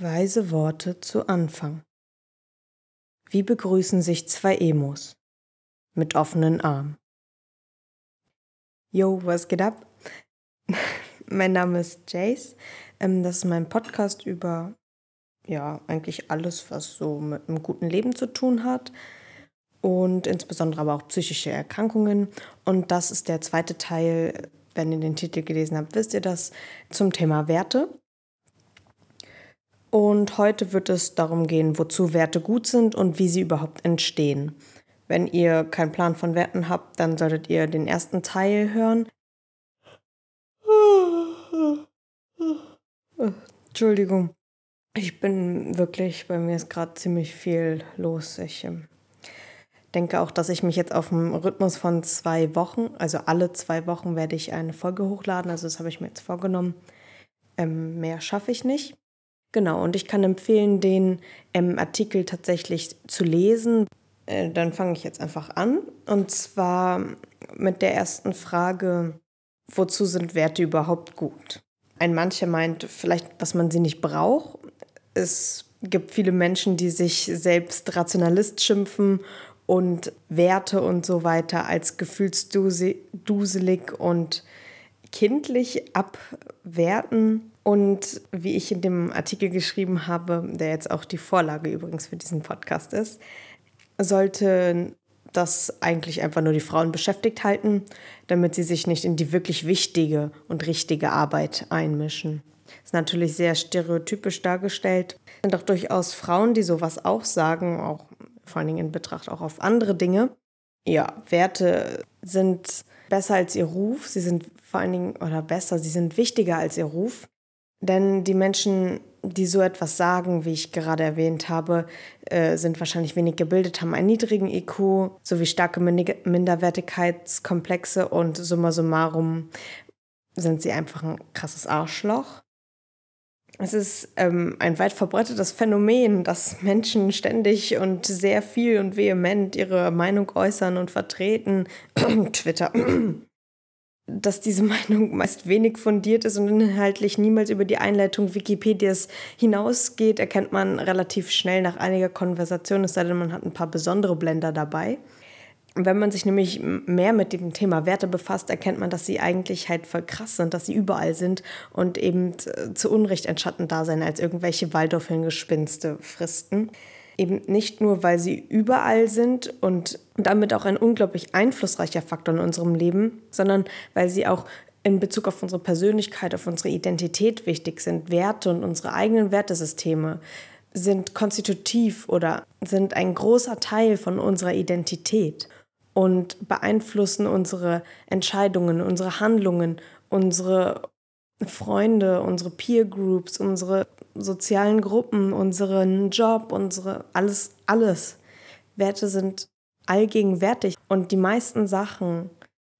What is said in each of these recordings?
Weise Worte zu Anfang. Wie begrüßen sich zwei Emos? Mit offenen Armen. Yo, was geht ab? mein Name ist Jace. Ähm, das ist mein Podcast über, ja, eigentlich alles, was so mit einem guten Leben zu tun hat. Und insbesondere aber auch psychische Erkrankungen. Und das ist der zweite Teil, wenn ihr den Titel gelesen habt, wisst ihr das, zum Thema Werte. Und heute wird es darum gehen, wozu Werte gut sind und wie sie überhaupt entstehen. Wenn ihr keinen Plan von Werten habt, dann solltet ihr den ersten Teil hören. Entschuldigung. Ich bin wirklich, bei mir ist gerade ziemlich viel los. Ich ähm, denke auch, dass ich mich jetzt auf dem Rhythmus von zwei Wochen, also alle zwei Wochen werde ich eine Folge hochladen. Also das habe ich mir jetzt vorgenommen. Ähm, mehr schaffe ich nicht. Genau, und ich kann empfehlen, den ähm, Artikel tatsächlich zu lesen. Äh, dann fange ich jetzt einfach an. Und zwar mit der ersten Frage, wozu sind Werte überhaupt gut? Ein mancher meint vielleicht, dass man sie nicht braucht. Es gibt viele Menschen, die sich selbst Rationalist schimpfen und Werte und so weiter als gefühlsduselig und kindlich abwerten. Und wie ich in dem Artikel geschrieben habe, der jetzt auch die Vorlage übrigens für diesen Podcast ist, sollte das eigentlich einfach nur die Frauen beschäftigt halten, damit sie sich nicht in die wirklich wichtige und richtige Arbeit einmischen. Das ist natürlich sehr stereotypisch dargestellt. Es sind auch durchaus Frauen, die sowas auch sagen, auch vor allen Dingen in Betracht auch auf andere Dinge. Ja, Werte sind besser als ihr Ruf. Sie sind vor allen Dingen, oder besser, sie sind wichtiger als ihr Ruf. Denn die Menschen, die so etwas sagen, wie ich gerade erwähnt habe, äh, sind wahrscheinlich wenig gebildet, haben einen niedrigen IQ sowie starke Minderwertigkeitskomplexe und summa summarum sind sie einfach ein krasses Arschloch. Es ist ähm, ein weit verbreitetes Phänomen, dass Menschen ständig und sehr viel und vehement ihre Meinung äußern und vertreten. Twitter dass diese Meinung meist wenig fundiert ist und inhaltlich niemals über die Einleitung Wikipedias hinausgeht, erkennt man relativ schnell nach einiger Konversation, es sei denn, man hat ein paar besondere Blender dabei. Wenn man sich nämlich mehr mit dem Thema Werte befasst, erkennt man, dass sie eigentlich halt voll krass sind, dass sie überall sind und eben zu Unrecht ein Schattendasein als irgendwelche Waldorf-Gespinste fristen eben nicht nur, weil sie überall sind und damit auch ein unglaublich einflussreicher Faktor in unserem Leben, sondern weil sie auch in Bezug auf unsere Persönlichkeit, auf unsere Identität wichtig sind. Werte und unsere eigenen Wertesysteme sind konstitutiv oder sind ein großer Teil von unserer Identität und beeinflussen unsere Entscheidungen, unsere Handlungen, unsere Freunde, unsere Peer Groups, unsere sozialen Gruppen, unseren Job, unsere alles, alles. Werte sind allgegenwärtig und die meisten Sachen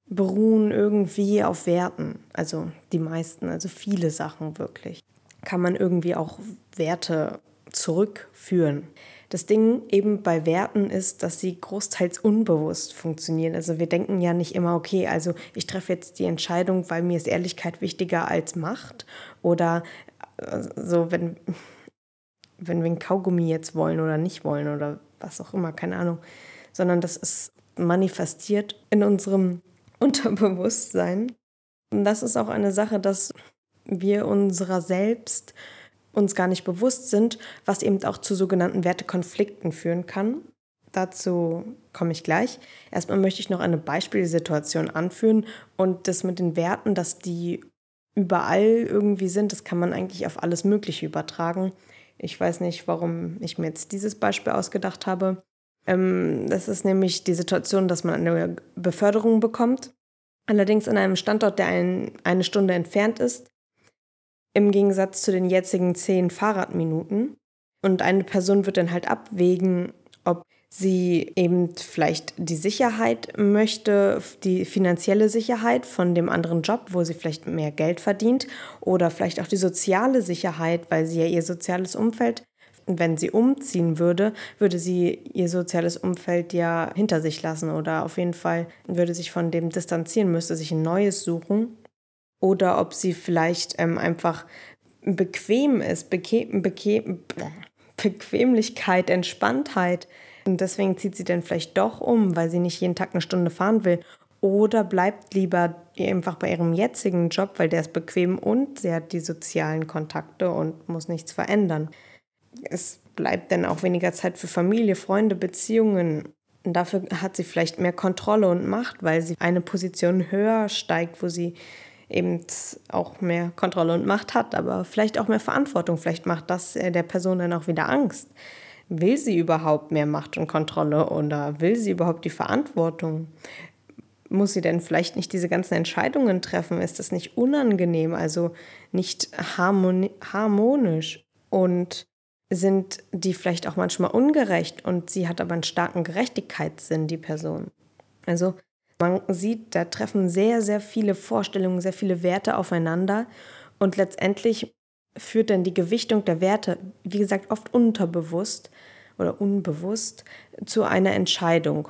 beruhen irgendwie auf Werten. Also die meisten, also viele Sachen wirklich. Kann man irgendwie auch Werte zurückführen. Das Ding eben bei Werten ist, dass sie großteils unbewusst funktionieren. Also wir denken ja nicht immer, okay, also ich treffe jetzt die Entscheidung, weil mir ist Ehrlichkeit wichtiger als Macht. Oder äh, so, wenn, wenn wir ein Kaugummi jetzt wollen oder nicht wollen oder was auch immer, keine Ahnung. Sondern das ist manifestiert in unserem Unterbewusstsein. Und das ist auch eine Sache, dass wir unserer selbst uns gar nicht bewusst sind, was eben auch zu sogenannten Wertekonflikten führen kann. Dazu komme ich gleich. Erstmal möchte ich noch eine Beispielsituation anführen und das mit den Werten, dass die überall irgendwie sind, das kann man eigentlich auf alles Mögliche übertragen. Ich weiß nicht, warum ich mir jetzt dieses Beispiel ausgedacht habe. Ähm, das ist nämlich die Situation, dass man eine Beförderung bekommt, allerdings an einem Standort, der ein, eine Stunde entfernt ist im Gegensatz zu den jetzigen zehn Fahrradminuten. Und eine Person wird dann halt abwägen, ob sie eben vielleicht die Sicherheit möchte, die finanzielle Sicherheit von dem anderen Job, wo sie vielleicht mehr Geld verdient, oder vielleicht auch die soziale Sicherheit, weil sie ja ihr soziales Umfeld, wenn sie umziehen würde, würde sie ihr soziales Umfeld ja hinter sich lassen oder auf jeden Fall würde sich von dem distanzieren, müsste sich ein neues suchen oder ob sie vielleicht ähm, einfach bequem ist, Beke Beke Bequemlichkeit, Entspanntheit. Und deswegen zieht sie dann vielleicht doch um, weil sie nicht jeden Tag eine Stunde fahren will. Oder bleibt lieber einfach bei ihrem jetzigen Job, weil der ist bequem und sie hat die sozialen Kontakte und muss nichts verändern. Es bleibt dann auch weniger Zeit für Familie, Freunde, Beziehungen. Und dafür hat sie vielleicht mehr Kontrolle und Macht, weil sie eine Position höher steigt, wo sie eben auch mehr Kontrolle und Macht hat, aber vielleicht auch mehr Verantwortung. Vielleicht macht das der Person dann auch wieder Angst. Will sie überhaupt mehr Macht und Kontrolle oder will sie überhaupt die Verantwortung? Muss sie denn vielleicht nicht diese ganzen Entscheidungen treffen? Ist das nicht unangenehm, also nicht harmonisch? Und sind die vielleicht auch manchmal ungerecht und sie hat aber einen starken Gerechtigkeitssinn, die Person. Also man sieht, da treffen sehr, sehr viele Vorstellungen, sehr viele Werte aufeinander und letztendlich führt dann die Gewichtung der Werte, wie gesagt, oft unterbewusst oder unbewusst zu einer Entscheidung.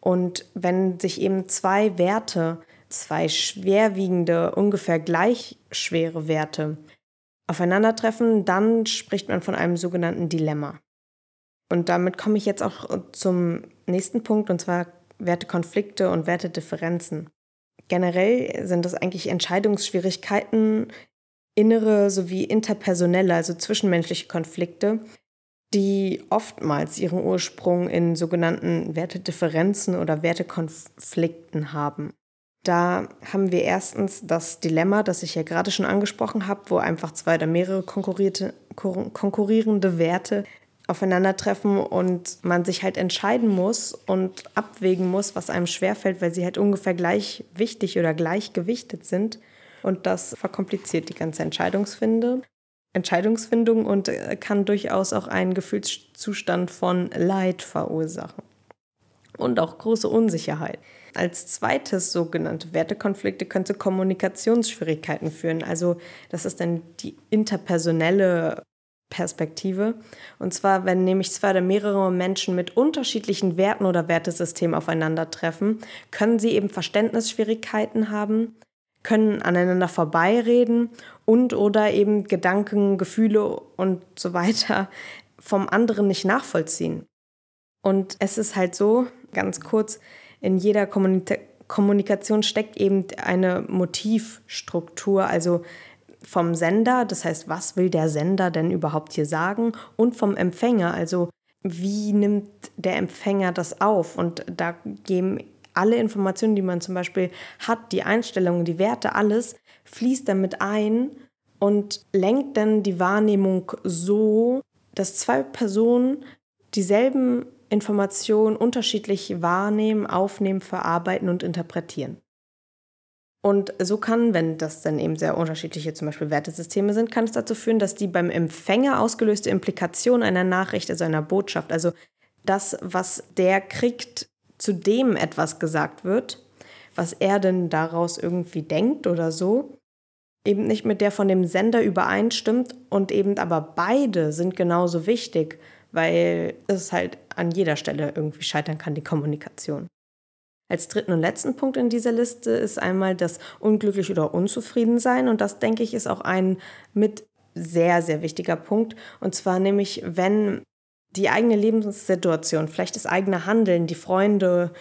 Und wenn sich eben zwei Werte, zwei schwerwiegende, ungefähr gleich schwere Werte aufeinandertreffen, dann spricht man von einem sogenannten Dilemma. Und damit komme ich jetzt auch zum nächsten Punkt, und zwar Wertekonflikte und Wertedifferenzen. Generell sind das eigentlich Entscheidungsschwierigkeiten, innere sowie interpersonelle, also zwischenmenschliche Konflikte, die oftmals ihren Ursprung in sogenannten Wertedifferenzen oder Wertekonflikten haben. Da haben wir erstens das Dilemma, das ich ja gerade schon angesprochen habe, wo einfach zwei oder mehrere konkurrierende Werte aufeinandertreffen und man sich halt entscheiden muss und abwägen muss, was einem schwerfällt, weil sie halt ungefähr gleich wichtig oder gleich gewichtet sind. Und das verkompliziert die ganze Entscheidungsfinde. Entscheidungsfindung und äh, kann durchaus auch einen Gefühlszustand von Leid verursachen. Und auch große Unsicherheit. Als zweites sogenannte Wertekonflikte könnte Kommunikationsschwierigkeiten führen. Also das ist dann die interpersonelle Perspektive. Und zwar, wenn nämlich zwei oder mehrere Menschen mit unterschiedlichen Werten oder Wertesystemen aufeinandertreffen, können sie eben Verständnisschwierigkeiten haben, können aneinander vorbeireden und oder eben Gedanken, Gefühle und so weiter vom anderen nicht nachvollziehen. Und es ist halt so, ganz kurz, in jeder Kommunika Kommunikation steckt eben eine Motivstruktur, also vom Sender, das heißt, was will der Sender denn überhaupt hier sagen, und vom Empfänger, also wie nimmt der Empfänger das auf? Und da geben alle Informationen, die man zum Beispiel hat, die Einstellungen, die Werte, alles, fließt damit ein und lenkt dann die Wahrnehmung so, dass zwei Personen dieselben Informationen unterschiedlich wahrnehmen, aufnehmen, verarbeiten und interpretieren. Und so kann, wenn das dann eben sehr unterschiedliche zum Beispiel Wertesysteme sind, kann es dazu führen, dass die beim Empfänger ausgelöste Implikation einer Nachricht, also einer Botschaft, also das, was der kriegt, zu dem etwas gesagt wird, was er denn daraus irgendwie denkt oder so, eben nicht mit der von dem Sender übereinstimmt und eben aber beide sind genauso wichtig, weil es halt an jeder Stelle irgendwie scheitern kann, die Kommunikation. Als dritten und letzten Punkt in dieser Liste ist einmal das unglücklich oder unzufrieden sein. Und das, denke ich, ist auch ein mit sehr, sehr wichtiger Punkt. Und zwar nämlich, wenn die eigene Lebenssituation, vielleicht das eigene Handeln, die Freunde,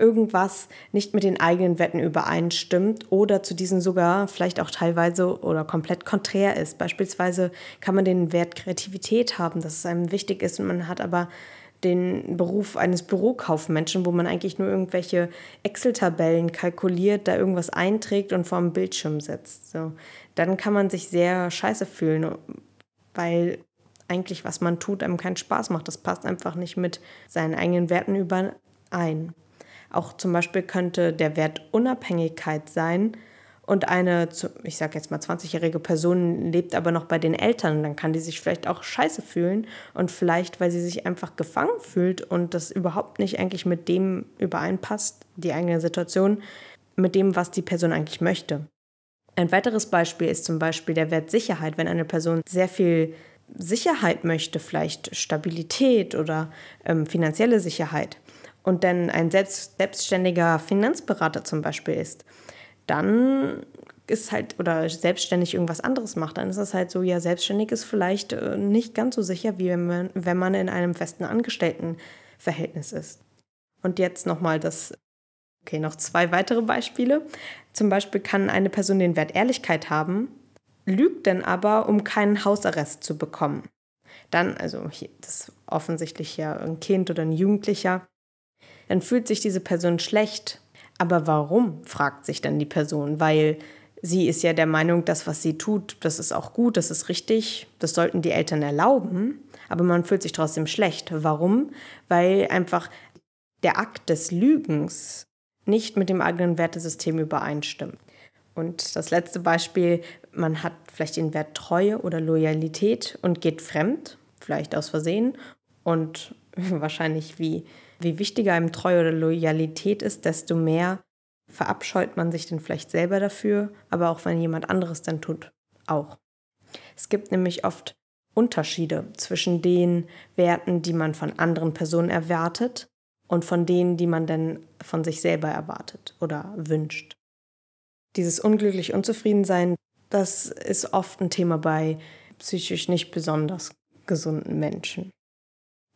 irgendwas nicht mit den eigenen Wetten übereinstimmt oder zu diesen sogar vielleicht auch teilweise oder komplett konträr ist. Beispielsweise kann man den Wert Kreativität haben, dass es einem wichtig ist und man hat aber den Beruf eines Bürokaufmenschen, wo man eigentlich nur irgendwelche Excel-Tabellen kalkuliert, da irgendwas einträgt und vor dem Bildschirm setzt. So. Dann kann man sich sehr scheiße fühlen, weil eigentlich, was man tut, einem keinen Spaß macht. Das passt einfach nicht mit seinen eigenen Werten überein. Auch zum Beispiel könnte der Wert Unabhängigkeit sein, und eine, ich sage jetzt mal 20-jährige Person lebt aber noch bei den Eltern, dann kann die sich vielleicht auch scheiße fühlen und vielleicht, weil sie sich einfach gefangen fühlt und das überhaupt nicht eigentlich mit dem übereinpasst, die eigene Situation, mit dem, was die Person eigentlich möchte. Ein weiteres Beispiel ist zum Beispiel der Wert Sicherheit. Wenn eine Person sehr viel Sicherheit möchte, vielleicht Stabilität oder ähm, finanzielle Sicherheit, und dann ein selbst, selbstständiger Finanzberater zum Beispiel ist, dann ist halt oder selbstständig irgendwas anderes macht, dann ist es halt so, ja, selbstständig ist vielleicht äh, nicht ganz so sicher, wie wenn man, wenn man in einem festen Angestelltenverhältnis ist. Und jetzt nochmal das, okay, noch zwei weitere Beispiele. Zum Beispiel kann eine Person den Wert Ehrlichkeit haben, lügt dann aber, um keinen Hausarrest zu bekommen. Dann, also hier, das ist offensichtlich ja ein Kind oder ein Jugendlicher, dann fühlt sich diese Person schlecht. Aber warum, fragt sich dann die Person, weil sie ist ja der Meinung, das, was sie tut, das ist auch gut, das ist richtig, das sollten die Eltern erlauben, aber man fühlt sich trotzdem schlecht. Warum? Weil einfach der Akt des Lügens nicht mit dem eigenen Wertesystem übereinstimmt. Und das letzte Beispiel, man hat vielleicht den Wert Treue oder Loyalität und geht fremd, vielleicht aus Versehen. Und wahrscheinlich, wie, wie wichtiger einem Treue oder Loyalität ist, desto mehr verabscheut man sich dann vielleicht selber dafür, aber auch wenn jemand anderes dann tut, auch. Es gibt nämlich oft Unterschiede zwischen den Werten, die man von anderen Personen erwartet und von denen, die man dann von sich selber erwartet oder wünscht. Dieses unglücklich Unzufriedensein, das ist oft ein Thema bei psychisch nicht besonders gesunden Menschen.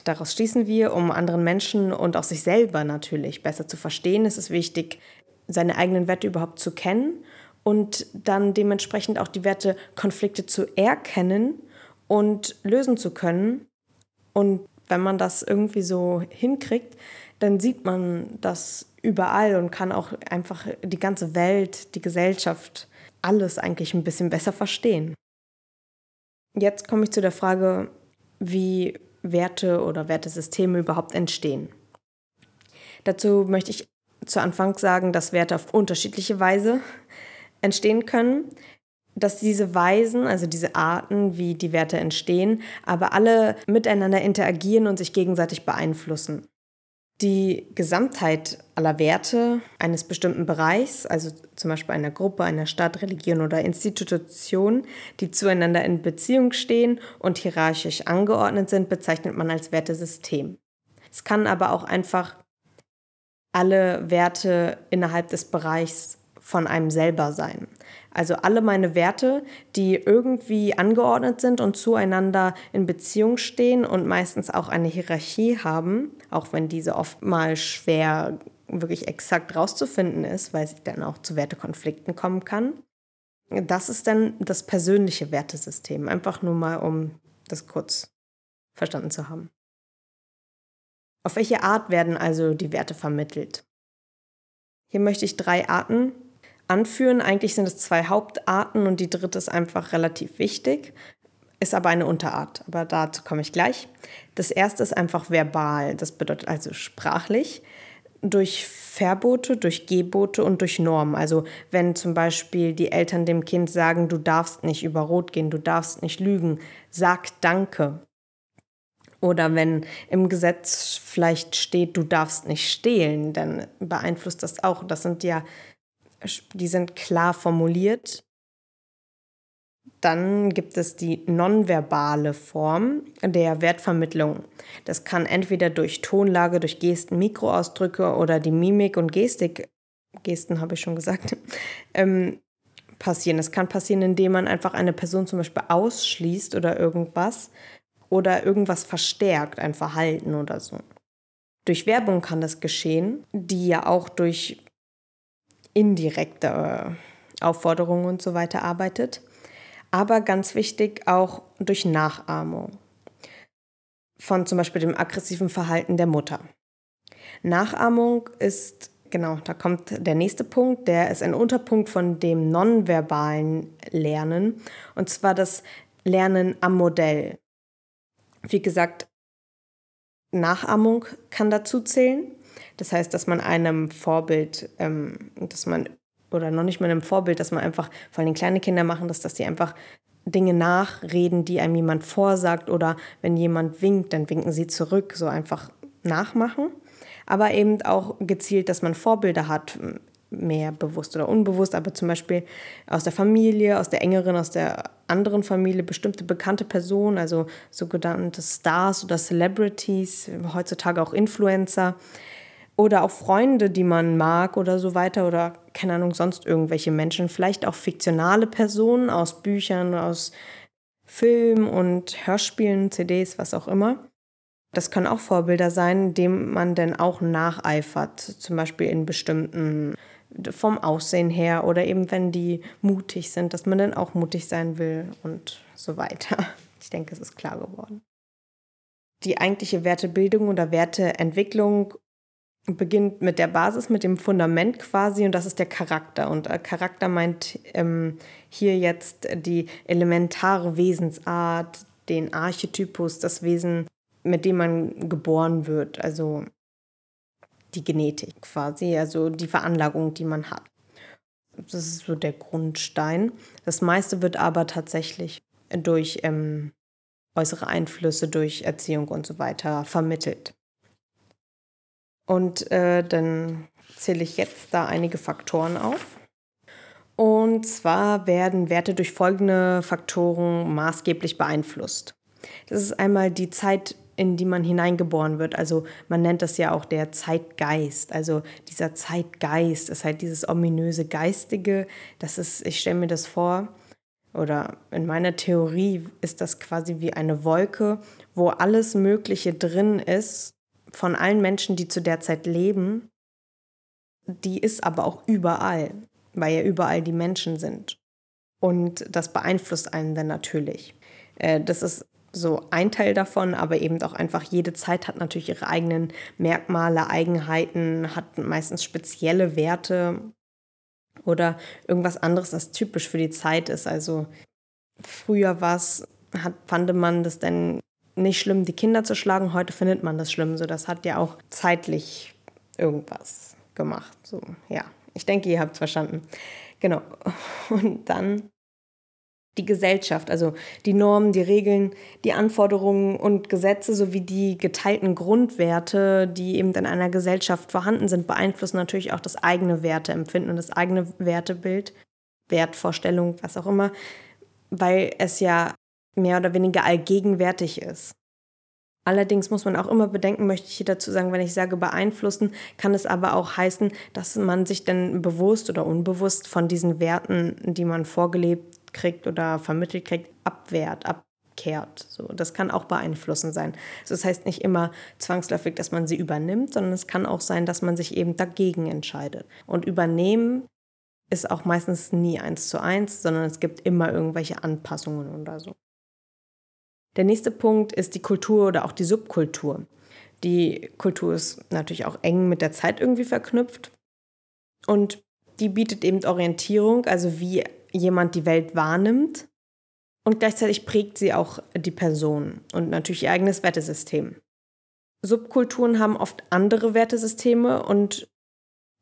Daraus schließen wir, um anderen Menschen und auch sich selber natürlich besser zu verstehen, ist es wichtig, seine eigenen Werte überhaupt zu kennen und dann dementsprechend auch die Werte Konflikte zu erkennen und lösen zu können. Und wenn man das irgendwie so hinkriegt, dann sieht man das überall und kann auch einfach die ganze Welt, die Gesellschaft, alles eigentlich ein bisschen besser verstehen. Jetzt komme ich zu der Frage, wie Werte oder Wertesysteme überhaupt entstehen. Dazu möchte ich zu Anfang sagen, dass Werte auf unterschiedliche Weise entstehen können, dass diese Weisen, also diese Arten, wie die Werte entstehen, aber alle miteinander interagieren und sich gegenseitig beeinflussen. Die Gesamtheit aller Werte eines bestimmten Bereichs, also zum Beispiel einer Gruppe, einer Stadt, Religion oder Institution, die zueinander in Beziehung stehen und hierarchisch angeordnet sind, bezeichnet man als Wertesystem. Es kann aber auch einfach alle Werte innerhalb des Bereichs von einem selber sein. Also alle meine Werte, die irgendwie angeordnet sind und zueinander in Beziehung stehen und meistens auch eine Hierarchie haben, auch wenn diese oftmals schwer wirklich exakt rauszufinden ist, weil sie dann auch zu Wertekonflikten kommen kann. Das ist dann das persönliche Wertesystem. Einfach nur mal, um das kurz verstanden zu haben. Auf welche Art werden also die Werte vermittelt? Hier möchte ich drei Arten anführen. Eigentlich sind es zwei Hauptarten und die dritte ist einfach relativ wichtig, ist aber eine Unterart. Aber dazu komme ich gleich. Das erste ist einfach verbal, das bedeutet also sprachlich. Durch Verbote, durch Gebote und durch Normen. Also wenn zum Beispiel die Eltern dem Kind sagen, du darfst nicht über Rot gehen, du darfst nicht lügen, sag Danke. Oder wenn im Gesetz vielleicht steht, du darfst nicht stehlen, dann beeinflusst das auch. Das sind ja die sind klar formuliert. Dann gibt es die nonverbale Form der Wertvermittlung. Das kann entweder durch Tonlage, durch Gesten, Mikroausdrücke oder die Mimik und Gestik, Gesten habe ich schon gesagt, ähm, passieren. Es kann passieren, indem man einfach eine Person zum Beispiel ausschließt oder irgendwas oder irgendwas verstärkt, ein Verhalten oder so. Durch Werbung kann das geschehen, die ja auch durch indirekte äh, Aufforderungen und so weiter arbeitet. Aber ganz wichtig auch durch Nachahmung von zum Beispiel dem aggressiven Verhalten der Mutter. Nachahmung ist, genau, da kommt der nächste Punkt, der ist ein Unterpunkt von dem nonverbalen Lernen, und zwar das Lernen am Modell. Wie gesagt, Nachahmung kann dazu zählen. Das heißt, dass man einem Vorbild, ähm, dass man, oder noch nicht mal einem Vorbild, dass man einfach, vor allem kleine Kinder machen das, dass die einfach Dinge nachreden, die einem jemand vorsagt oder wenn jemand winkt, dann winken sie zurück, so einfach nachmachen. Aber eben auch gezielt, dass man Vorbilder hat, mehr bewusst oder unbewusst, aber zum Beispiel aus der Familie, aus der engeren, aus der anderen Familie, bestimmte bekannte Personen, also sogenannte Stars oder Celebrities, heutzutage auch Influencer, Oder auch Freunde, die man mag oder so weiter oder keine Ahnung, sonst irgendwelche Menschen. Vielleicht auch fiktionale Personen aus Büchern, aus Film und Hörspielen, CDs, was auch immer. Das können auch Vorbilder sein, dem man dann auch nacheifert, zum Beispiel in bestimmten, vom Aussehen her oder eben wenn die mutig sind, dass man dann auch mutig sein will und so weiter. Ich denke, es ist klar geworden. Die eigentliche Wertebildung oder Werteentwicklung beginnt mit der Basis, mit dem Fundament quasi und das ist der Charakter. Und äh, Charakter meint ähm, hier jetzt die elementare Wesensart, den Archetypus, das Wesen, mit dem man geboren wird, also die Genetik quasi, also die Veranlagung, die man hat. Das ist so der Grundstein. Das meiste wird aber tatsächlich durch ähm, äußere Einflüsse, durch Erziehung und so weiter vermittelt. Und äh, dann zähle ich jetzt da einige Faktoren auf. Und zwar werden Werte durch folgende Faktoren maßgeblich beeinflusst. Das ist einmal die Zeit, in die man hineingeboren wird. Also man nennt das ja auch der Zeitgeist. Also dieser Zeitgeist ist halt dieses ominöse Geistige. Das ist, ich stelle mir das vor, oder in meiner Theorie ist das quasi wie eine Wolke, wo alles Mögliche drin ist, von allen Menschen, die zu der Zeit leben, die ist aber auch überall, weil ja überall die Menschen sind. Und das beeinflusst einen dann natürlich. Äh, das ist so ein Teil davon, aber eben auch einfach jede Zeit hat natürlich ihre eigenen Merkmale, Eigenheiten, hat meistens spezielle Werte oder irgendwas anderes, das typisch für die Zeit ist. Also früher war es, fand man das dann nicht schlimm, die Kinder zu schlagen. Heute findet man das schlimm. So, das hat ja auch zeitlich irgendwas gemacht. So, ja. Ich denke, ihr habt es verstanden. Genau. Und dann die Gesellschaft, also die Normen, die Regeln, die Anforderungen und Gesetze sowie die geteilten Grundwerte, die eben in einer Gesellschaft vorhanden sind, beeinflussen natürlich auch das eigene Werteempfinden und das eigene Wertebild, Wertvorstellung, was auch immer, weil es ja mehr oder weniger allgegenwärtig ist. Allerdings muss man auch immer bedenken, möchte ich hier dazu sagen, wenn ich sage beeinflussen, kann es aber auch heißen, dass man sich dann bewusst oder unbewusst von diesen Werten, die man vorgelebt kriegt oder vermittelt kriegt, abwehrt, abkehrt. So, das kann auch beeinflussen sein. Also das heißt nicht immer zwangsläufig, dass man sie übernimmt, sondern es kann auch sein, dass man sich eben dagegen entscheidet. Und übernehmen ist auch meistens nie eins zu eins, sondern es gibt immer irgendwelche Anpassungen oder so. Der nächste Punkt ist die Kultur oder auch die Subkultur. Die Kultur ist natürlich auch eng mit der Zeit irgendwie verknüpft und die bietet eben Orientierung, also wie jemand die Welt wahrnimmt und gleichzeitig prägt sie auch die Person und natürlich ihr eigenes Wertesystem. Subkulturen haben oft andere Wertesysteme und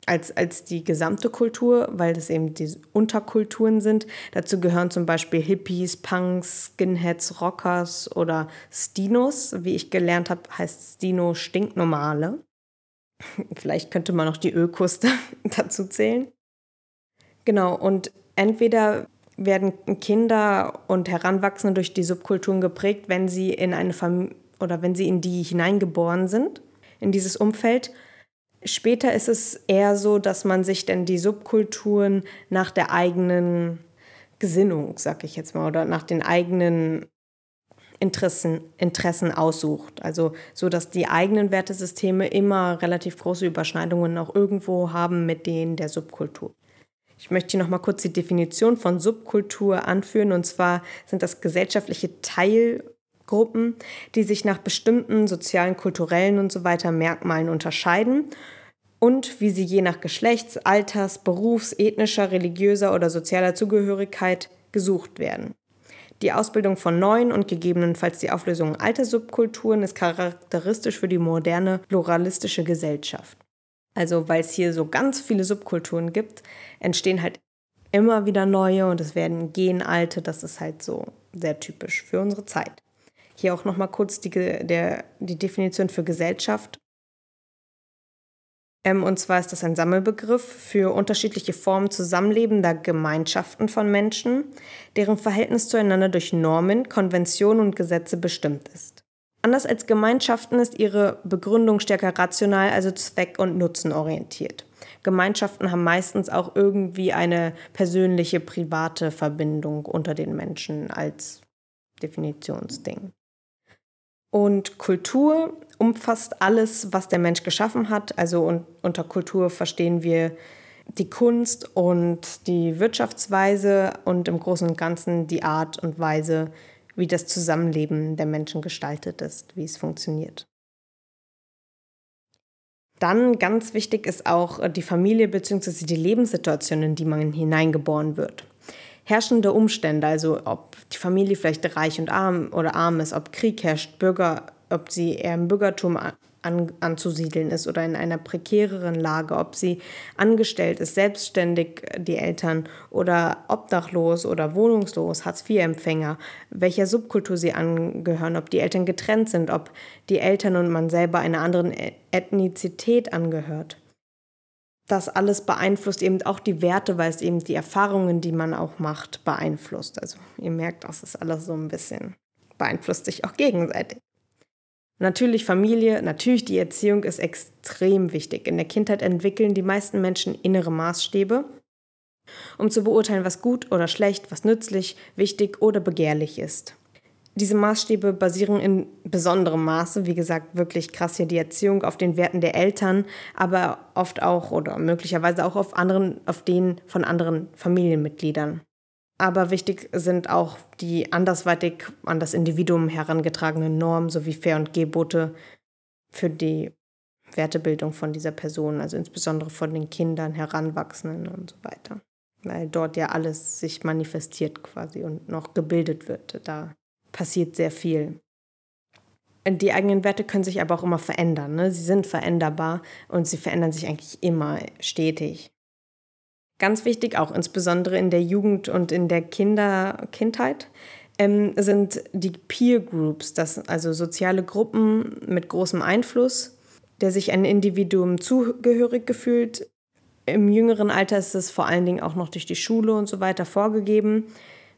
als, als die gesamte Kultur, weil das eben die Unterkulturen sind. Dazu gehören zum Beispiel Hippies, Punks, Skinheads, Rockers oder Stinos. Wie ich gelernt habe, heißt Stino stinknormale. Vielleicht könnte man noch die Ökos dazu zählen. Genau, und entweder werden Kinder und Heranwachsende durch die Subkulturen geprägt, wenn sie in eine Familie oder wenn sie in die hineingeboren sind, in dieses Umfeld Später ist es eher so, dass man sich dann die Subkulturen nach der eigenen Gesinnung, sag ich jetzt mal, oder nach den eigenen Interessen, Interessen aussucht. Also so, dass die eigenen Wertesysteme immer relativ große Überschneidungen auch irgendwo haben mit denen der Subkultur. Ich möchte hier noch mal kurz die Definition von Subkultur anführen. Und zwar sind das gesellschaftliche Teilgruppen, die sich nach bestimmten sozialen, kulturellen und so weiter Merkmalen unterscheiden und wie sie je nach Geschlechts, Alters, Berufs, ethnischer, religiöser oder sozialer Zugehörigkeit gesucht werden. Die Ausbildung von neuen und gegebenenfalls die Auflösung alter Subkulturen ist charakteristisch für die moderne pluralistische Gesellschaft. Also weil es hier so ganz viele Subkulturen gibt, entstehen halt immer wieder neue und es werden gehen alte, das ist halt so sehr typisch für unsere Zeit. Hier auch nochmal kurz die, der, die Definition für Gesellschaft. Ähm, und zwar ist das ein Sammelbegriff für unterschiedliche Formen zusammenlebender Gemeinschaften von Menschen, deren Verhältnis zueinander durch Normen, Konventionen und Gesetze bestimmt ist. Anders als Gemeinschaften ist ihre Begründung stärker rational, also zweck- und nutzenorientiert. Gemeinschaften haben meistens auch irgendwie eine persönliche, private Verbindung unter den Menschen als Definitionsding. Und Kultur umfasst alles, was der Mensch geschaffen hat. Also un unter Kultur verstehen wir die Kunst und die Wirtschaftsweise und im Großen und Ganzen die Art und Weise, wie das Zusammenleben der Menschen gestaltet ist, wie es funktioniert. Dann ganz wichtig ist auch die Familie bzw. die Lebenssituation, in die man hineingeboren wird. Herrschende Umstände, also ob die Familie vielleicht reich und arm oder arm ist, ob Krieg herrscht, Bürger, ob sie eher im Bürgertum an, anzusiedeln ist oder in einer prekäreren Lage, ob sie angestellt ist, selbstständig, die Eltern, oder obdachlos oder wohnungslos, Hartz-IV-Empfänger, welcher Subkultur sie angehören, ob die Eltern getrennt sind, ob die Eltern und man selber einer anderen e-, Ethnizität angehört. Das alles beeinflusst eben auch die Werte, weil es eben die Erfahrungen, die man auch macht, beeinflusst. Also ihr merkt, das ist alles so ein bisschen beeinflusst sich auch gegenseitig. Natürlich Familie, natürlich die Erziehung ist extrem wichtig. In der Kindheit entwickeln die meisten Menschen innere Maßstäbe, um zu beurteilen, was gut oder schlecht, was nützlich, wichtig oder begehrlich ist. Diese Maßstäbe basieren in besonderem Maße, wie gesagt, wirklich krass hier die Erziehung auf den Werten der Eltern, aber oft auch oder möglicherweise auch auf anderen, auf den von anderen Familienmitgliedern. Aber wichtig sind auch die andersweitig an das Individuum herangetragenen Normen sowie Fair- und Gebote für die Wertebildung von dieser Person, also insbesondere von den Kindern, Heranwachsenden und so weiter. Weil dort ja alles sich manifestiert quasi und noch gebildet wird. Da passiert sehr viel. Die eigenen Werte können sich aber auch immer verändern. Ne? Sie sind veränderbar und sie verändern sich eigentlich immer stetig. Ganz wichtig, auch insbesondere in der Jugend und in der Kinder Kindheit, ähm, sind die Peer Groups, das, also soziale Gruppen mit großem Einfluss, der sich ein Individuum zugehörig gefühlt. Im jüngeren Alter ist es vor allen Dingen auch noch durch die Schule und so weiter vorgegeben.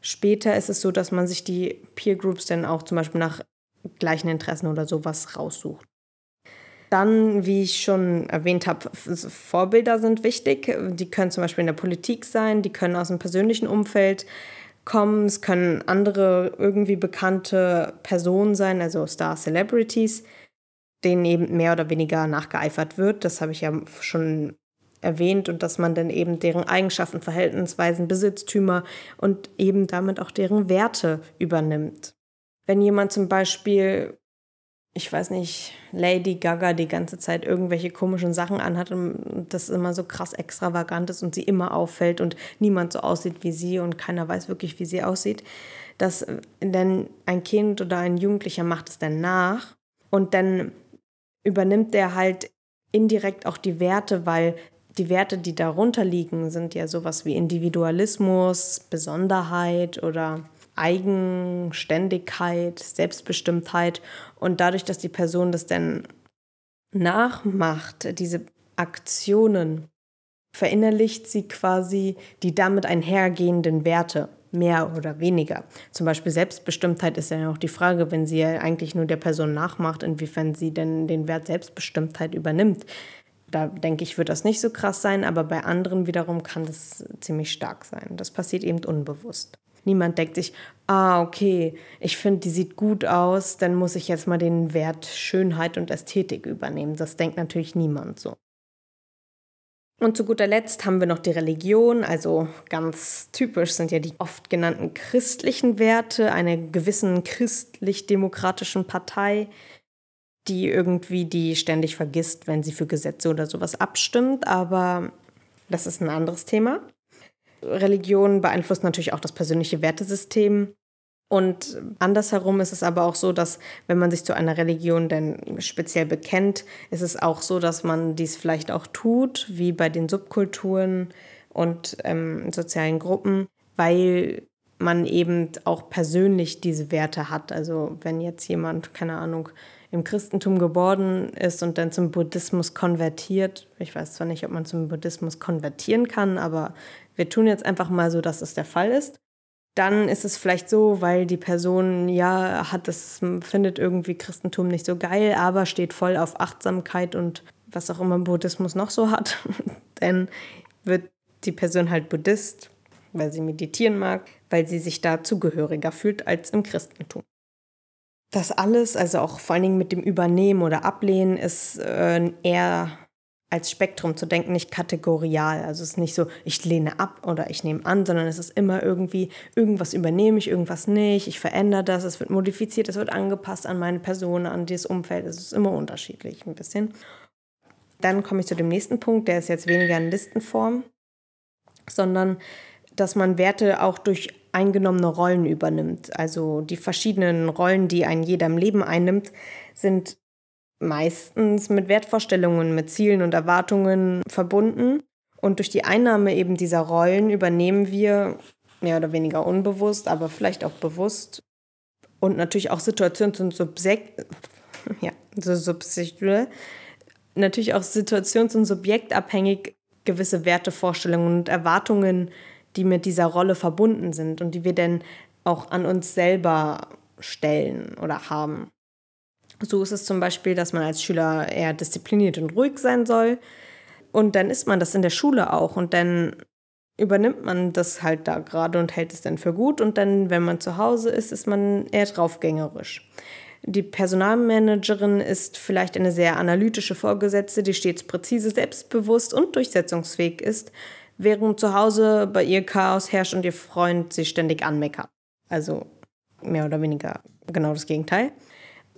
Später ist es so, dass man sich die Peer Groups dann auch zum Beispiel nach gleichen Interessen oder sowas raussucht. Dann, wie ich schon erwähnt habe, Vorbilder sind wichtig. Die können zum Beispiel in der Politik sein, die können aus dem persönlichen Umfeld kommen, es können andere irgendwie bekannte Personen sein, also Star Celebrities, denen eben mehr oder weniger nachgeeifert wird. Das habe ich ja schon erwähnt und dass man dann eben deren Eigenschaften, Verhaltensweisen, Besitztümer und eben damit auch deren Werte übernimmt. Wenn jemand zum Beispiel ich weiß nicht, Lady Gaga die ganze Zeit irgendwelche komischen Sachen anhat und das immer so krass extravagant ist und sie immer auffällt und niemand so aussieht wie sie und keiner weiß wirklich, wie sie aussieht, dass dann ein Kind oder ein Jugendlicher macht es dann nach und dann übernimmt der halt indirekt auch die Werte, weil die Werte, die darunter liegen, sind ja sowas wie Individualismus, Besonderheit oder Eigenständigkeit, Selbstbestimmtheit und dadurch, dass die Person das dann nachmacht, diese Aktionen, verinnerlicht sie quasi die damit einhergehenden Werte, mehr oder weniger. Zum Beispiel Selbstbestimmtheit ist ja auch die Frage, wenn sie ja eigentlich nur der Person nachmacht, inwiefern sie denn den Wert Selbstbestimmtheit übernimmt. Da denke ich, wird das nicht so krass sein, aber bei anderen wiederum kann das ziemlich stark sein. Das passiert eben unbewusst. Niemand denkt sich, ah, okay, ich finde, die sieht gut aus, dann muss ich jetzt mal den Wert Schönheit und Ästhetik übernehmen. Das denkt natürlich niemand so. Und zu guter Letzt haben wir noch die Religion, also ganz typisch sind ja die oft genannten christlichen Werte einer gewissen christlich-demokratischen Partei, die irgendwie die ständig vergisst, wenn sie für Gesetze oder sowas abstimmt, aber das ist ein anderes Thema. Religion beeinflusst natürlich auch das persönliche Wertesystem. Und andersherum ist es aber auch so, dass wenn man sich zu einer Religion denn speziell bekennt, ist es auch so, dass man dies vielleicht auch tut, wie bei den Subkulturen und ähm, sozialen Gruppen, weil man eben auch persönlich diese Werte hat. Also wenn jetzt jemand, keine Ahnung, im Christentum geboren ist und dann zum Buddhismus konvertiert, ich weiß zwar nicht, ob man zum Buddhismus konvertieren kann, aber wir tun jetzt einfach mal so, dass es der Fall ist. dann ist es vielleicht so, weil die Person ja hat das findet irgendwie Christentum nicht so geil, aber steht voll auf Achtsamkeit und was auch immer Buddhismus noch so hat, dann wird die Person halt Buddhist, weil sie meditieren mag, weil sie sich da zugehöriger fühlt als im Christentum. Das alles, also auch vor allen Dingen mit dem Übernehmen oder Ablehnen, ist äh, eher als Spektrum zu denken, nicht kategorial. Also es ist nicht so, ich lehne ab oder ich nehme an, sondern es ist immer irgendwie, irgendwas übernehme ich, irgendwas nicht, ich verändere das, es wird modifiziert, es wird angepasst an meine Person, an dieses Umfeld. Es ist immer unterschiedlich ein bisschen. Dann komme ich zu dem nächsten Punkt, der ist jetzt weniger in Listenform, sondern dass man Werte auch durch eingenommene Rollen übernimmt. Also die verschiedenen Rollen, die ein jeder im Leben einnimmt, sind meistens mit Wertvorstellungen, mit Zielen und Erwartungen verbunden. Und durch die Einnahme eben dieser Rollen übernehmen wir mehr oder weniger unbewusst, aber vielleicht auch bewusst und natürlich auch Situations- und Subjekt, ja, so Subjekt, natürlich auch situations- und subjektabhängig gewisse Wertevorstellungen und Erwartungen die mit dieser Rolle verbunden sind und die wir dann auch an uns selber stellen oder haben. So ist es zum Beispiel, dass man als Schüler eher diszipliniert und ruhig sein soll. Und dann ist man das in der Schule auch. Und dann übernimmt man das halt da gerade und hält es dann für gut. Und dann, wenn man zu Hause ist, ist man eher draufgängerisch. Die Personalmanagerin ist vielleicht eine sehr analytische Vorgesetzte, die stets präzise, selbstbewusst und durchsetzungsfähig ist, während zu Hause bei ihr Chaos herrscht und ihr Freund sie ständig anmeckert. Also mehr oder weniger genau das Gegenteil.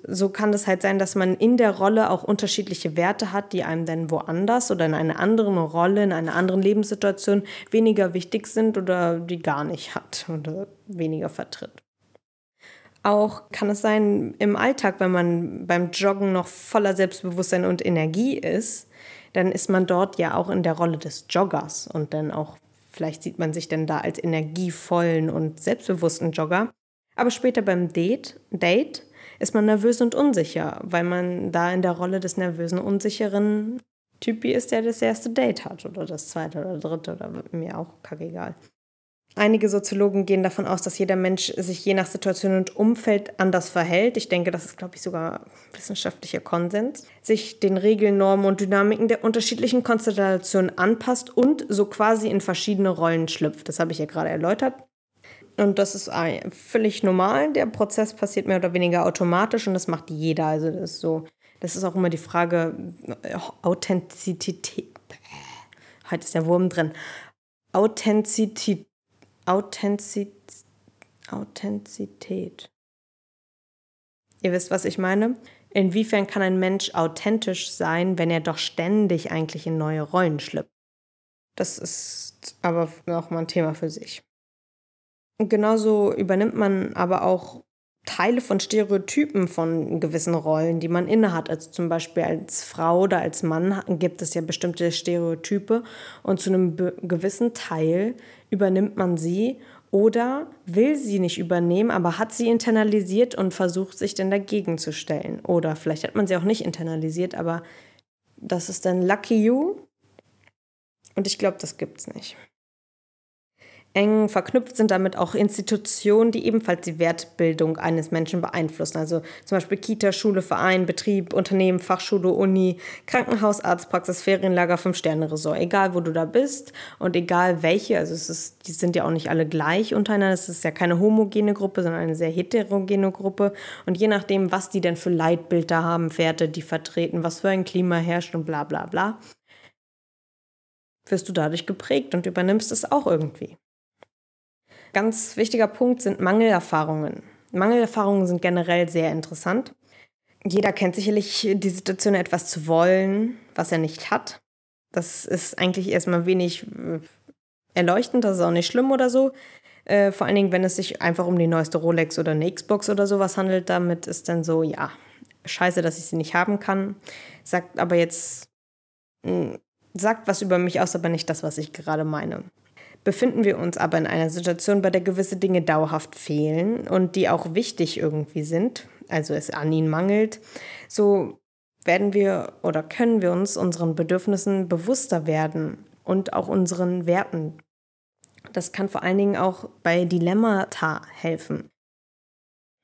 So kann es halt sein, dass man in der Rolle auch unterschiedliche Werte hat, die einem dann woanders oder in einer anderen Rolle, in einer anderen Lebenssituation weniger wichtig sind oder die gar nicht hat oder weniger vertritt. Auch kann es sein im Alltag, wenn man beim Joggen noch voller Selbstbewusstsein und Energie ist, dann ist man dort ja auch in der Rolle des Joggers und dann auch, vielleicht sieht man sich dann da als energievollen und selbstbewussten Jogger. Aber später beim Date, Date ist man nervös und unsicher, weil man da in der Rolle des nervösen, unsicheren Typi ist, der das erste Date hat oder das zweite oder dritte oder mir auch kackegal. Einige Soziologen gehen davon aus, dass jeder Mensch sich je nach Situation und Umfeld anders verhält. Ich denke, das ist, glaube ich, sogar wissenschaftlicher Konsens. Sich den Regeln, Normen und Dynamiken der unterschiedlichen Konstellationen anpasst und so quasi in verschiedene Rollen schlüpft. Das habe ich ja gerade erläutert. Und das ist völlig normal. Der Prozess passiert mehr oder weniger automatisch und das macht jeder. Also das ist so, das ist auch immer die Frage Authentizität. Heute ist der Wurm drin. Authentizität Authentizität. Authentizität. Ihr wisst, was ich meine? Inwiefern kann ein Mensch authentisch sein, wenn er doch ständig eigentlich in neue Rollen schlüpft? Das ist aber auch mal ein Thema für sich. Und genauso übernimmt man aber auch Teile von Stereotypen von gewissen Rollen, die man innehat. Also zum Beispiel als Frau oder als Mann gibt es ja bestimmte Stereotype und zu einem gewissen Teil übernimmt man sie oder will sie nicht übernehmen, aber hat sie internalisiert und versucht sich dann dagegen zu stellen. Oder vielleicht hat man sie auch nicht internalisiert, aber das ist dann Lucky You. Und ich glaube, das gibt's nicht. Eng verknüpft sind damit auch Institutionen, die ebenfalls die Wertbildung eines Menschen beeinflussen. Also zum Beispiel Kita, Schule, Verein, Betrieb, Unternehmen, Fachschule, Uni, Krankenhaus, Arztpraxis, Ferienlager, Fünf-Sterne-Resort. Egal, wo du da bist und egal welche, also es ist, die sind ja auch nicht alle gleich untereinander. Es ist ja keine homogene Gruppe, sondern eine sehr heterogene Gruppe. Und je nachdem, was die denn für Leitbilder haben, Werte, die vertreten, was für ein Klima herrscht und bla bla bla, wirst du dadurch geprägt und übernimmst es auch irgendwie. Ganz wichtiger Punkt sind Mangelerfahrungen. Mangelerfahrungen sind generell sehr interessant. Jeder kennt sicherlich die Situation, etwas zu wollen, was er nicht hat. Das ist eigentlich erstmal wenig äh, erleuchtend, das ist auch nicht schlimm oder so. Äh, vor allen Dingen, wenn es sich einfach um die neueste Rolex oder eine Xbox oder sowas handelt, damit ist dann so, ja, scheiße, dass ich sie nicht haben kann. Sagt aber jetzt, mh, hm, sagt was über mich aus, aber nicht das, was ich gerade meine. Befinden wir uns aber in einer Situation, bei der gewisse Dinge dauerhaft fehlen und die auch wichtig irgendwie sind, also es an ihnen mangelt, so werden wir oder können wir uns unseren Bedürfnissen bewusster werden und auch unseren Werten. Das kann vor allen Dingen auch bei Dilemmata helfen.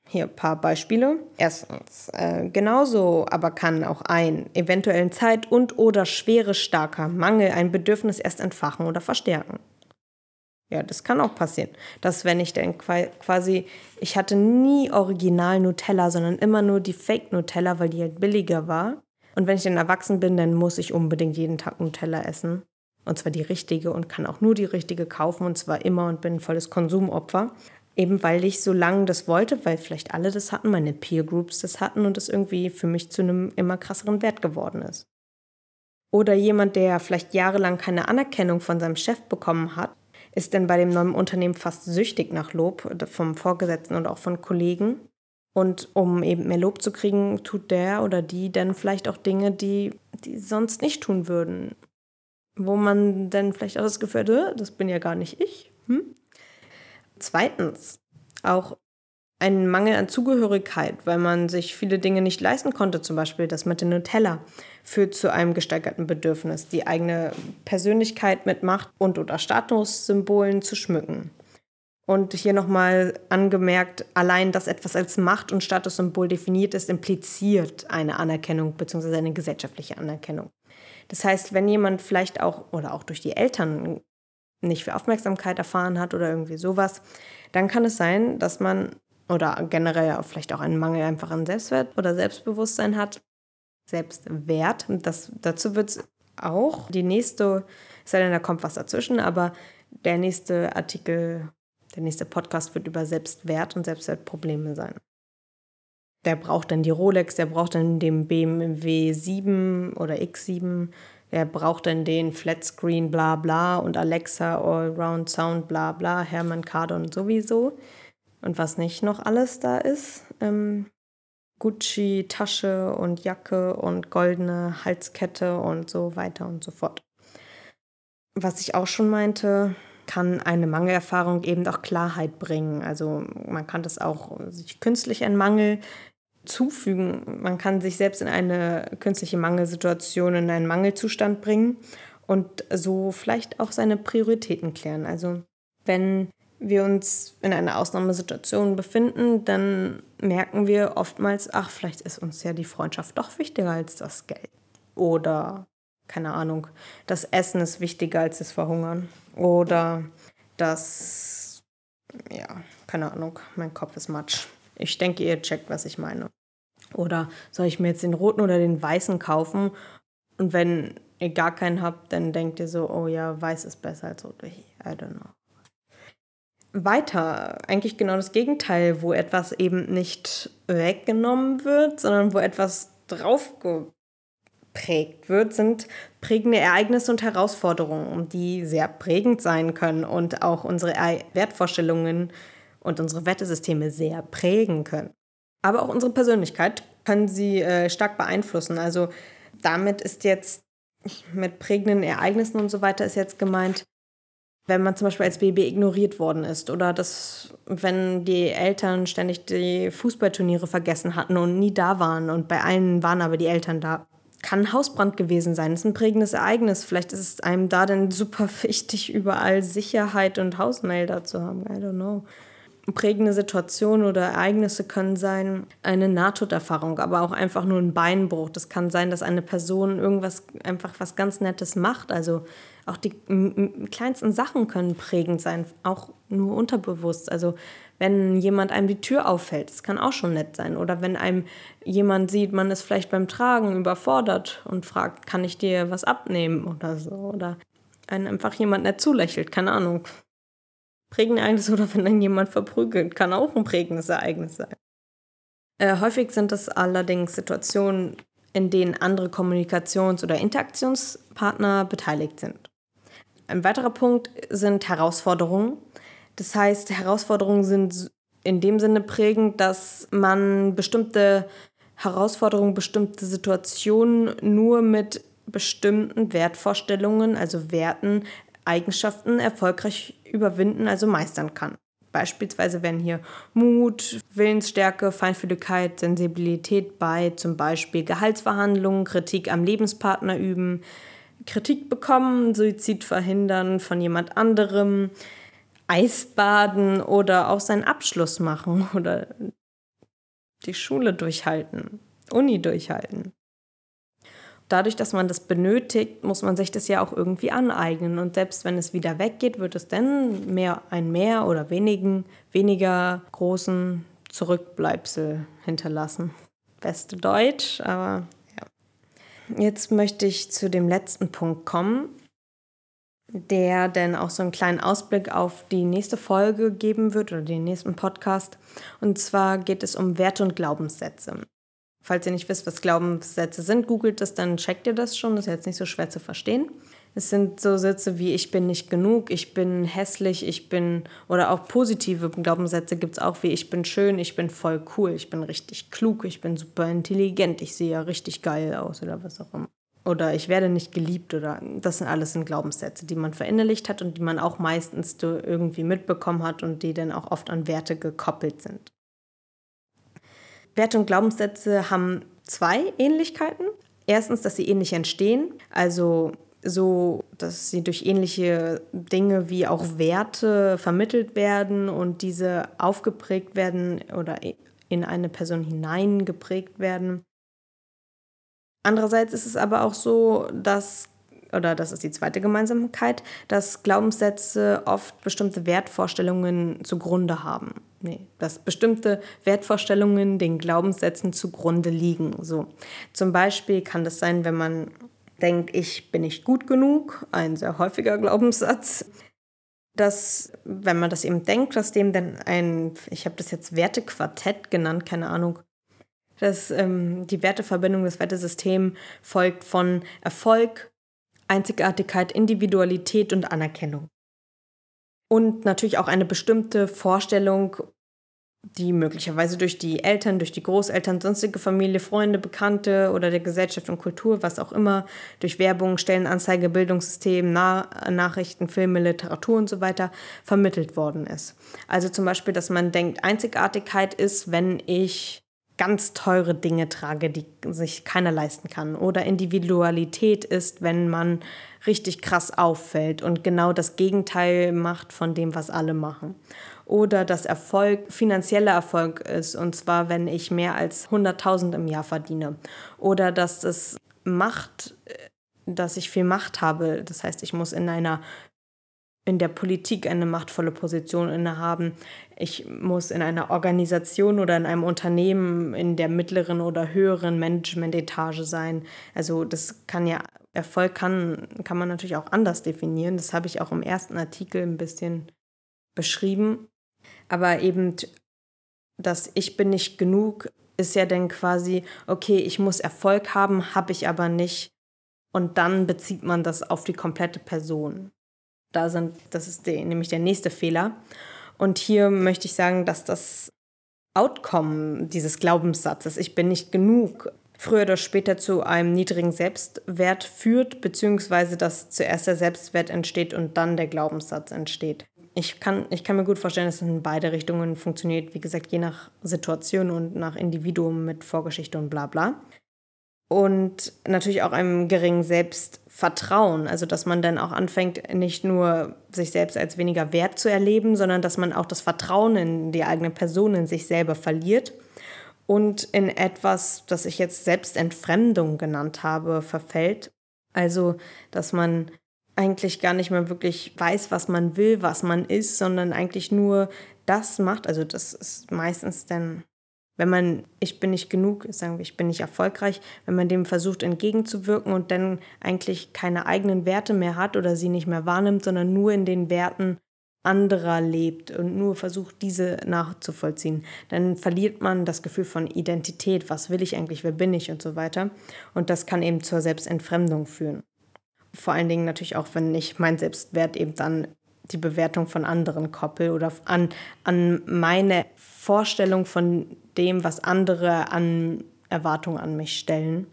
Hier ein paar Beispiele. Erstens, äh, genauso aber kann auch ein eventuellen Zeit- und oder schwere starker Mangel ein Bedürfnis erst entfachen oder verstärken. Ja, das kann auch passieren. Dass wenn ich dann quasi, ich hatte nie original Nutella, sondern immer nur die Fake Nutella, weil die halt billiger war. Und wenn ich dann erwachsen bin, dann muss ich unbedingt jeden Tag Nutella essen. Und zwar die richtige und kann auch nur die richtige kaufen und zwar immer und bin ein volles Konsumopfer. Eben weil ich so lange das wollte, weil vielleicht alle das hatten, meine Peer Groups das hatten und es irgendwie für mich zu einem immer krasseren Wert geworden ist. Oder jemand, der vielleicht jahrelang keine Anerkennung von seinem Chef bekommen hat, ist denn bei dem neuen Unternehmen fast süchtig nach Lob vom Vorgesetzten und auch von Kollegen. Und um eben mehr Lob zu kriegen, tut der oder die dann vielleicht auch Dinge, die die sonst nicht tun würden. Wo man dann vielleicht auch das Gefühl hat, äh, das bin ja gar nicht ich. Hm? Zweitens, auch ein Mangel an Zugehörigkeit, weil man sich viele Dinge nicht leisten konnte, zum Beispiel das mit dem Nutella, führt zu einem gesteigerten Bedürfnis, die eigene Persönlichkeit mit Macht und oder Statussymbolen zu schmücken. Und hier nochmal angemerkt, allein, dass etwas als Macht- und Statussymbol definiert ist, impliziert eine Anerkennung bzw. eine gesellschaftliche Anerkennung. Das heißt, wenn jemand vielleicht auch oder auch durch die Eltern nicht für Aufmerksamkeit erfahren hat oder irgendwie sowas, dann kann es sein, dass man oder generell vielleicht auch einen Mangel einfach an Selbstwert oder Selbstbewusstsein hat, Selbstwert. Das, dazu wird es auch die nächste, es sei denn, da kommt was dazwischen, aber der nächste Artikel, der nächste Podcast wird über Selbstwert und Selbstwertprobleme sein. Der braucht dann die Rolex, der braucht dann den BMW 7 oder X7, der braucht dann den Flatscreen bla bla und Alexa Allround Sound bla bla, Hermann Kardon sowieso. Und was nicht noch alles da ist, ähm, Gucci Tasche und Jacke und goldene Halskette und so weiter und so fort. Was ich auch schon meinte, kann eine Mangelerfahrung eben auch Klarheit bringen. Also man kann das auch sich künstlich einen Mangel zufügen. Man kann sich selbst in eine künstliche Mangelsituation, in einen Mangelzustand bringen und so vielleicht auch seine Prioritäten klären. Also wenn wir uns in einer Ausnahmesituation befinden, dann merken wir oftmals, ach, vielleicht ist uns ja die Freundschaft doch wichtiger als das Geld. Oder, keine Ahnung, das Essen ist wichtiger als das Verhungern. Oder das, ja, keine Ahnung, mein Kopf ist matsch. Ich denke, ihr checkt, was ich meine. Oder soll ich mir jetzt den roten oder den weißen kaufen? Und wenn ihr gar keinen habt, dann denkt ihr so, oh ja, weiß ist besser als rot. I don't know weiter. Eigentlich genau das Gegenteil, wo etwas eben nicht weggenommen wird, sondern wo etwas draufgeprägt wird, sind prägende Ereignisse und Herausforderungen, die sehr prägend sein können und auch unsere Wertvorstellungen und unsere Wertesysteme sehr prägen können. Aber auch unsere Persönlichkeit können sie äh, stark beeinflussen. Also damit ist jetzt mit prägenden Ereignissen und so weiter ist jetzt gemeint, wenn man zum Beispiel als Baby ignoriert worden ist oder dass, wenn die Eltern ständig die Fußballturniere vergessen hatten und nie da waren und bei allen waren aber die Eltern da. Kann Hausbrand gewesen sein. Das ist ein prägendes Ereignis. Vielleicht ist es einem da dann super wichtig, überall Sicherheit und Hausmelder zu haben. I don't know. Prägende Situationen oder Ereignisse können sein eine Nahtoderfahrung, aber auch einfach nur ein Beinbruch. Das kann sein, dass eine Person irgendwas einfach was ganz Nettes macht. Also auch die kleinsten Sachen können prägend sein, auch nur unterbewusst. Also wenn jemand einem die Tür auffällt, das kann auch schon nett sein. Oder wenn einem jemand sieht, man ist vielleicht beim Tragen überfordert und fragt, kann ich dir was abnehmen oder so. Oder einen einfach jemand nett zulächelt, keine Ahnung. Prägendes Ereignis oder wenn dann jemand verprügelt, kann auch ein prägendes Ereignis sein. Äh, häufig sind es allerdings Situationen, in denen andere Kommunikations- oder Interaktionspartner beteiligt sind. Ein weiterer Punkt sind Herausforderungen. Das heißt, Herausforderungen sind in dem Sinne prägend, dass man bestimmte Herausforderungen, bestimmte Situationen nur mit bestimmten Wertvorstellungen, also Werten, Eigenschaften erfolgreich überwinden, also meistern kann. Beispielsweise werden hier Mut, Willensstärke, Feinfühligkeit, Sensibilität bei zum Beispiel Gehaltsverhandlungen, Kritik am Lebenspartner üben, Kritik bekommen, Suizid verhindern von jemand anderem, Eisbaden oder auch seinen Abschluss machen oder die Schule durchhalten, Uni durchhalten. Dadurch, dass man das benötigt, muss man sich das ja auch irgendwie aneignen. Und selbst wenn es wieder weggeht, wird es dann mehr, ein mehr oder wenigen, weniger großen Zurückbleibsel hinterlassen. Beste Deutsch, aber. Jetzt möchte ich zu dem letzten Punkt kommen der dann auch so einen kleinen Ausblick auf die nächste Folge geben wird oder den nächsten Podcast. Und zwar geht es um Werte und Glaubenssätze. Falls ihr nicht wisst, was Glaubenssätze sind, googelt das, dann checkt ihr das schon. Das ist jetzt nicht so schwer zu verstehen. Es sind so Sätze wie ich bin nicht genug, ich bin hässlich, ich bin oder auch positive Glaubenssätze gibt es auch wie ich bin schön, ich bin voll cool, ich bin richtig klug, ich bin super intelligent, ich sehe ja richtig geil aus oder was auch immer oder ich werde nicht geliebt oder das sind alles sind Glaubenssätze, die man verinnerlicht hat und die man auch meistens irgendwie mitbekommen hat und die dann auch oft an Werte gekoppelt sind. Werte und Glaubenssätze haben zwei Ähnlichkeiten. Erstens, dass sie ähnlich entstehen, also so, dass sie durch ähnliche Dinge wie auch Werte vermittelt werden und diese aufgeprägt werden oder in eine Person hineingeprägt werden. Andererseits ist es aber auch so, dass, oder das ist die zweite Gemeinsamkeit, dass Glaubenssätze oft bestimmte Wertvorstellungen zugrunde haben. Nee, dass bestimmte Wertvorstellungen den Glaubenssätzen zugrunde liegen. So. Zum Beispiel kann das sein, wenn man denkt, ich bin nicht gut genug, ein sehr häufiger Glaubenssatz, dass, wenn man das eben denkt, dass dem dann ein, ich habe das jetzt Wertequartett genannt, keine Ahnung, dass ähm, die Werteverbindung, das Wertesystem folgt von Erfolg, Einzigartigkeit, Individualität und Anerkennung. Und natürlich auch eine bestimmte Vorstellung, die möglicherweise durch die Eltern, durch die Großeltern, sonstige Familie, Freunde, Bekannte oder der Gesellschaft und Kultur, was auch immer, durch Werbung, Stellenanzeige, Bildungssystem, Na Nachrichten, Filme, Literatur und so weiter vermittelt worden ist. Also zum Beispiel, dass man denkt, Einzigartigkeit ist, wenn ich ganz teure Dinge trage, die sich keiner leisten kann. Oder Individualität ist, wenn man richtig krass auffällt und genau das Gegenteil macht von dem, was alle machen. Oder dass Erfolg finanzieller Erfolg ist, und zwar, wenn ich mehr als 100.000 im Jahr verdiene. Oder dass es Macht, dass ich viel Macht habe. Das heißt, ich muss in einer in der Politik eine machtvolle Position innehaben. Ich muss in einer Organisation oder in einem Unternehmen in der mittleren oder höheren Management-Etage sein. Also das kann ja, Erfolg kann, kann man natürlich auch anders definieren. Das habe ich auch im ersten Artikel ein bisschen beschrieben. Aber eben das Ich bin nicht genug ist ja dann quasi, okay, ich muss Erfolg haben, habe ich aber nicht. Und dann bezieht man das auf die komplette Person da sind. Das ist die, nämlich der nächste Fehler. Und hier möchte ich sagen, dass das Outcome dieses Glaubenssatzes, ich bin nicht genug, früher oder später zu einem niedrigen Selbstwert führt, beziehungsweise dass zuerst der Selbstwert entsteht und dann der Glaubenssatz entsteht. Ich kann, ich kann mir gut vorstellen, dass es in beide Richtungen funktioniert, wie gesagt, je nach Situation und nach Individuum mit Vorgeschichte und bla bla und natürlich auch einem geringen Selbstvertrauen. Also, dass man dann auch anfängt, nicht nur sich selbst als weniger wert zu erleben, sondern dass man auch das Vertrauen in die eigene Person, in sich selber verliert und in etwas, das ich jetzt Selbstentfremdung genannt habe, verfällt. Also, dass man eigentlich gar nicht mehr wirklich weiß, was man will, was man ist, sondern eigentlich nur das macht. Also, das ist meistens dann wenn man ich bin nicht genug, sagen wir, ich bin nicht erfolgreich, wenn man dem versucht entgegenzuwirken und dann eigentlich keine eigenen Werte mehr hat oder sie nicht mehr wahrnimmt, sondern nur in den Werten anderer lebt und nur versucht, diese nachzuvollziehen, dann verliert man das Gefühl von Identität, was will ich eigentlich, wer bin ich und so weiter. Und das kann eben zur Selbstentfremdung führen. Vor allen Dingen natürlich auch, wenn ich mein Selbstwert eben dann die Bewertung von anderen koppel oder an, an meine Vorstellung von dem, was andere an Erwartungen an mich stellen.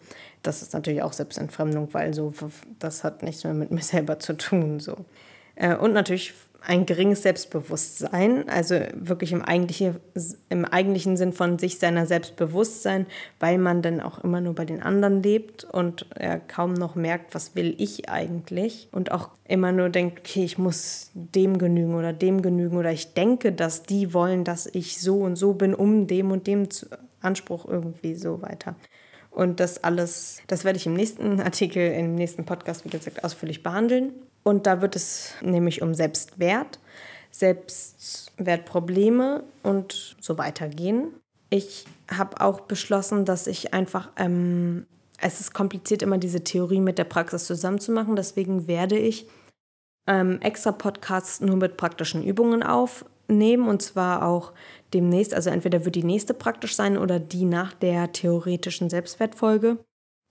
Das ist natürlich auch Selbstentfremdung, weil so das hat nichts mehr mit mir selber zu tun. So. Äh, und natürlich ein geringes Selbstbewusstsein, also wirklich im eigentlichen, im eigentlichen Sinn von sich seiner Selbstbewusstsein, weil man dann auch immer nur bei den anderen lebt und er kaum noch merkt, was will ich eigentlich und auch immer nur denkt, okay, ich muss dem genügen oder dem genügen oder ich denke, dass die wollen, dass ich so und so bin, um dem und dem Anspruch irgendwie so weiter. Und das alles, das werde ich im nächsten Artikel, im nächsten Podcast, wie gesagt, ausführlich behandeln. Und da wird es nämlich um Selbstwert, Selbstwertprobleme und so weiter gehen. Ich habe auch beschlossen, dass ich einfach, ähm, es ist kompliziert, immer diese Theorie mit der Praxis zusammenzumachen. Deswegen werde ich ähm, extra Podcasts nur mit praktischen Übungen aufnehmen und zwar auch demnächst, also entweder wird die nächste praktisch sein oder die nach der theoretischen Selbstwertfolge,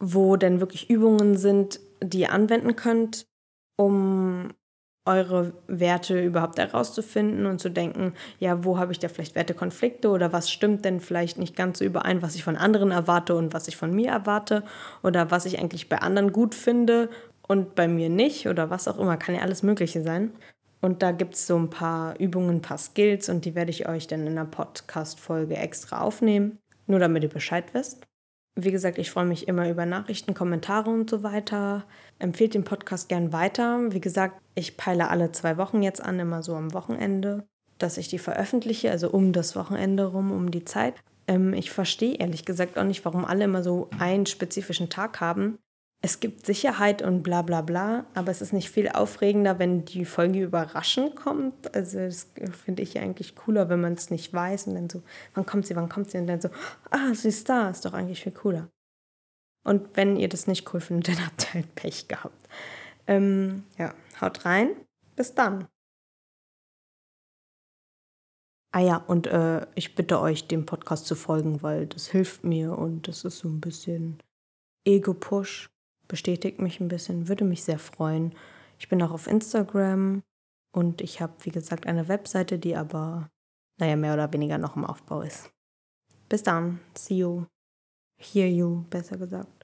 wo dann wirklich Übungen sind, die ihr anwenden könnt, um eure Werte überhaupt herauszufinden und zu denken, ja, wo habe ich da vielleicht Wertekonflikte oder was stimmt denn vielleicht nicht ganz so überein, was ich von anderen erwarte und was ich von mir erwarte oder was ich eigentlich bei anderen gut finde und bei mir nicht oder was auch immer, kann ja alles Mögliche sein. Und da gibt es so ein paar Übungen, ein paar Skills und die werde ich euch dann in einer Podcast-Folge extra aufnehmen, nur damit ihr Bescheid wisst. Wie gesagt, ich freue mich immer über Nachrichten, Kommentare und so weiter. Empfehlt den Podcast gern weiter. Wie gesagt, ich peile alle zwei Wochen jetzt an, immer so am Wochenende, dass ich die veröffentliche, also um das Wochenende rum, um die Zeit. Ähm, ich verstehe ehrlich gesagt auch nicht, warum alle immer so einen spezifischen Tag haben es gibt Sicherheit und bla bla bla, aber es ist nicht viel aufregender, wenn die Folge überraschend kommt. Also das finde ich eigentlich cooler, wenn man es nicht weiß und dann so, wann kommt sie, wann kommt sie und dann so, ah, sie ist da, ist doch eigentlich viel cooler. Und wenn ihr das nicht cool findet, dann habt ihr halt Pech gehabt. Ähm, ja, haut rein. Bis dann. Ah ja, und äh, ich bitte euch, dem Podcast zu folgen, weil das hilft mir und das ist so ein bisschen Ego-Push bestätigt mich ein bisschen, würde mich sehr freuen. Ich bin auch auf Instagram und ich habe, wie gesagt, eine Webseite, die aber, naja, mehr oder weniger noch im Aufbau ist. Bis dann. See you. Hear you, besser gesagt.